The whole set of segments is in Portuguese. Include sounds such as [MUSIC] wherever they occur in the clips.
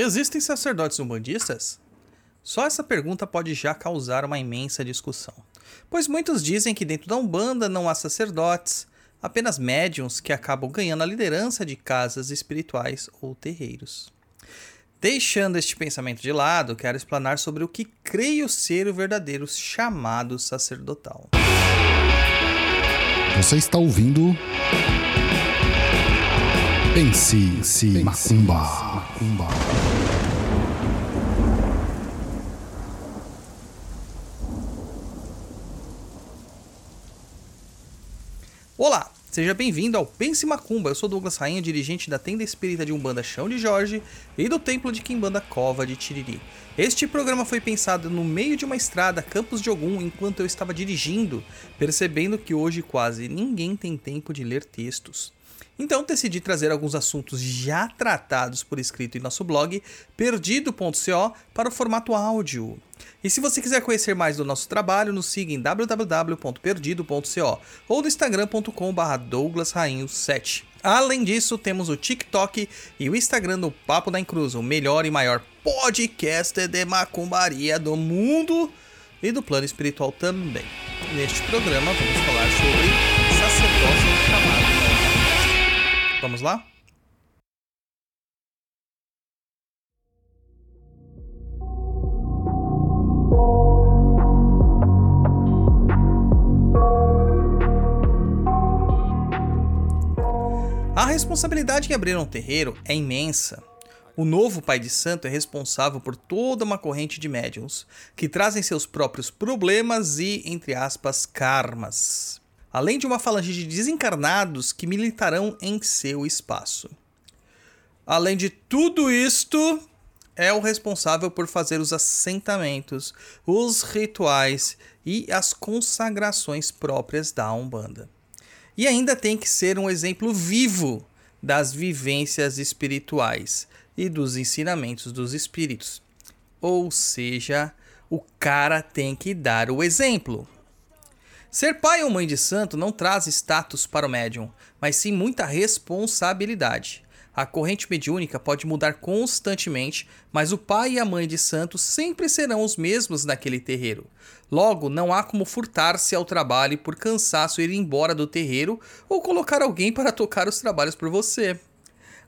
Existem sacerdotes umbandistas? Só essa pergunta pode já causar uma imensa discussão, pois muitos dizem que dentro da Umbanda não há sacerdotes, apenas médiums que acabam ganhando a liderança de casas espirituais ou terreiros. Deixando este pensamento de lado, quero explanar sobre o que creio ser o verdadeiro chamado sacerdotal. Você está ouvindo. Pense, Pense Macumba. Macumba. Olá, seja bem-vindo ao Pense Macumba. Eu sou Douglas Rainha, dirigente da tenda espírita de Umbanda Chão de Jorge e do templo de Quimbanda Cova de Tiriri. Este programa foi pensado no meio de uma estrada Campos de Ogum enquanto eu estava dirigindo, percebendo que hoje quase ninguém tem tempo de ler textos. Então decidi trazer alguns assuntos já tratados por escrito em nosso blog perdido.co para o formato áudio. E se você quiser conhecer mais do nosso trabalho, nos siga em www.perdido.co ou no instagram.com.br douglasrainho7. Além disso, temos o TikTok e o Instagram do Papo da Encruz, o melhor e maior podcast de macumbaria do mundo e do plano espiritual também. Neste programa vamos falar sobre sacerdócio chamado Vamos lá? A responsabilidade em abrir um terreiro é imensa. O novo pai de santo é responsável por toda uma corrente de médiums que trazem seus próprios problemas e, entre aspas, karmas além de uma falange de desencarnados que militarão em seu espaço. Além de tudo isto, é o responsável por fazer os assentamentos, os rituais e as consagrações próprias da Umbanda. E ainda tem que ser um exemplo vivo das vivências espirituais e dos ensinamentos dos espíritos. Ou seja, o cara tem que dar o exemplo. Ser pai ou mãe de santo não traz status para o médium, mas sim muita responsabilidade. A corrente mediúnica pode mudar constantemente, mas o pai e a mãe de santo sempre serão os mesmos naquele terreiro. Logo, não há como furtar-se ao trabalho por cansaço ir embora do terreiro ou colocar alguém para tocar os trabalhos por você.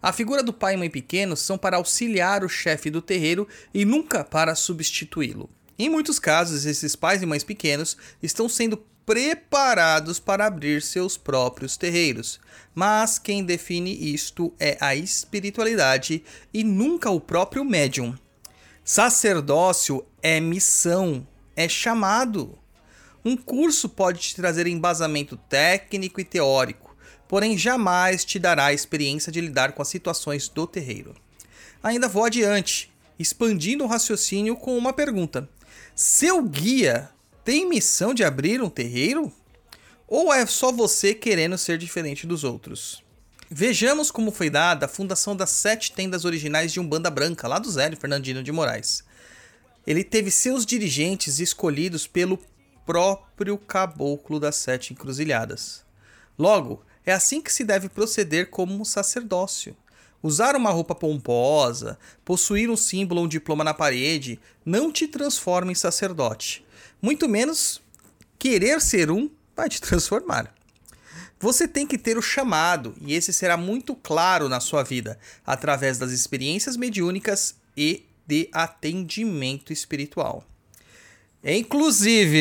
A figura do pai e mãe pequenos são para auxiliar o chefe do terreiro e nunca para substituí-lo. Em muitos casos, esses pais e mães pequenos estão sendo preparados para abrir seus próprios terreiros. Mas quem define isto é a espiritualidade e nunca o próprio médium. Sacerdócio é missão, é chamado. Um curso pode te trazer embasamento técnico e teórico, porém jamais te dará a experiência de lidar com as situações do terreiro. Ainda vou adiante, expandindo o raciocínio com uma pergunta: seu guia tem missão de abrir um terreiro? Ou é só você querendo ser diferente dos outros? Vejamos como foi dada a fundação das sete tendas originais de Umbanda Branca, lá do Zé Fernandino de Moraes. Ele teve seus dirigentes escolhidos pelo próprio caboclo das sete encruzilhadas. Logo, é assim que se deve proceder como um sacerdócio. Usar uma roupa pomposa, possuir um símbolo ou um diploma na parede, não te transforma em sacerdote muito menos querer ser um vai te [LAUGHS] transformar. Você tem que ter o chamado, e esse será muito claro na sua vida, através das experiências mediúnicas e de atendimento espiritual. Inclusive,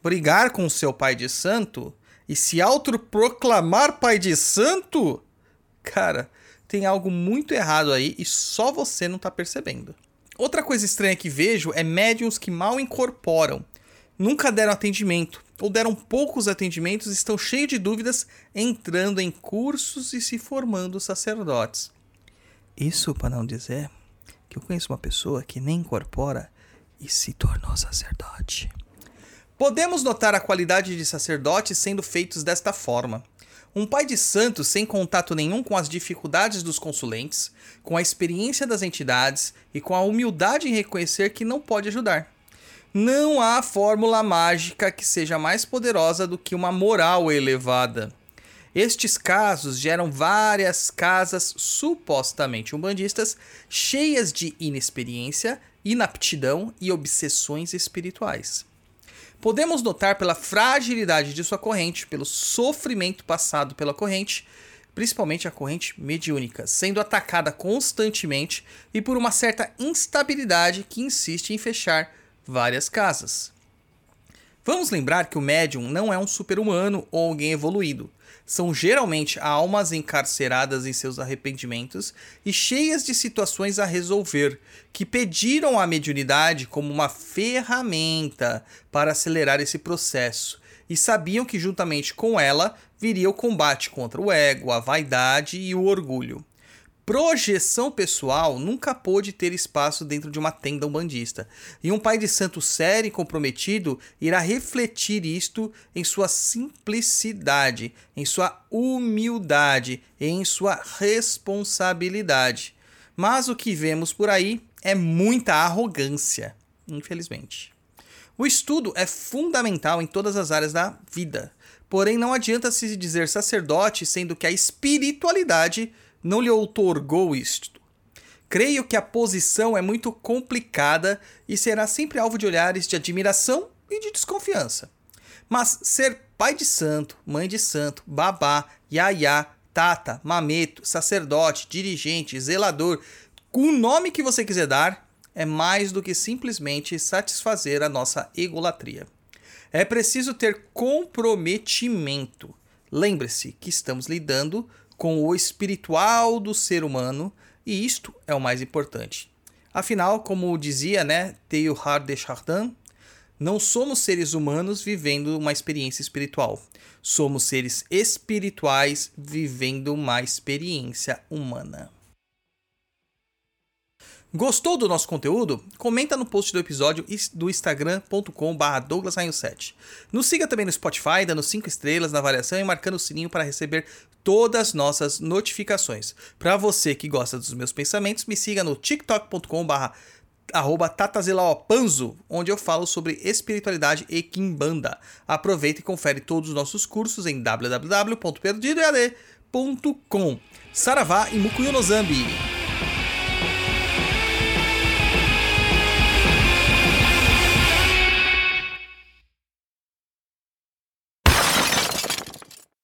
brigar com seu pai de santo e se autoproclamar pai de santo, cara, tem algo muito errado aí e só você não está percebendo. Outra coisa estranha que vejo é médiums que mal incorporam, nunca deram atendimento, ou deram poucos atendimentos estão cheios de dúvidas, entrando em cursos e se formando sacerdotes. Isso para não dizer que eu conheço uma pessoa que nem incorpora e se tornou sacerdote. Podemos notar a qualidade de sacerdotes sendo feitos desta forma. Um pai de santo sem contato nenhum com as dificuldades dos consulentes, com a experiência das entidades e com a humildade em reconhecer que não pode ajudar. Não há fórmula mágica que seja mais poderosa do que uma moral elevada. Estes casos geram várias casas supostamente umbandistas cheias de inexperiência, inaptidão e obsessões espirituais. Podemos notar pela fragilidade de sua corrente, pelo sofrimento passado pela corrente, principalmente a corrente mediúnica, sendo atacada constantemente e por uma certa instabilidade que insiste em fechar várias casas. Vamos lembrar que o médium não é um super-humano ou alguém evoluído. São geralmente almas encarceradas em seus arrependimentos e cheias de situações a resolver, que pediram a mediunidade como uma ferramenta para acelerar esse processo e sabiam que juntamente com ela viria o combate contra o ego, a vaidade e o orgulho. Projeção pessoal nunca pôde ter espaço dentro de uma tenda umbandista, e um pai de santo sério e comprometido irá refletir isto em sua simplicidade, em sua humildade e em sua responsabilidade. Mas o que vemos por aí é muita arrogância, infelizmente. O estudo é fundamental em todas as áreas da vida, porém não adianta se dizer sacerdote sendo que a espiritualidade não lhe outorgou isto. Creio que a posição é muito complicada e será sempre alvo de olhares de admiração e de desconfiança. Mas ser pai de santo, mãe de santo, babá, iaiá, tata, mameto, sacerdote, dirigente, zelador, com o nome que você quiser dar, é mais do que simplesmente satisfazer a nossa egolatria. É preciso ter comprometimento. Lembre-se que estamos lidando com o espiritual do ser humano, e isto é o mais importante. Afinal, como dizia, né, Teilhard de Chardin, não somos seres humanos vivendo uma experiência espiritual. Somos seres espirituais vivendo uma experiência humana. Gostou do nosso conteúdo? Comenta no post do episódio do instagram.com.br douglasrainho7. Nos siga também no Spotify, dando 5 estrelas na avaliação e marcando o sininho para receber todas as nossas notificações. Para você que gosta dos meus pensamentos, me siga no tiktok.com.br arroba tatazelaopanzo, onde eu falo sobre espiritualidade e kimbanda. Aproveita e confere todos os nossos cursos em www.perdidoead.com. Saravá e Mukuyo no Zambi.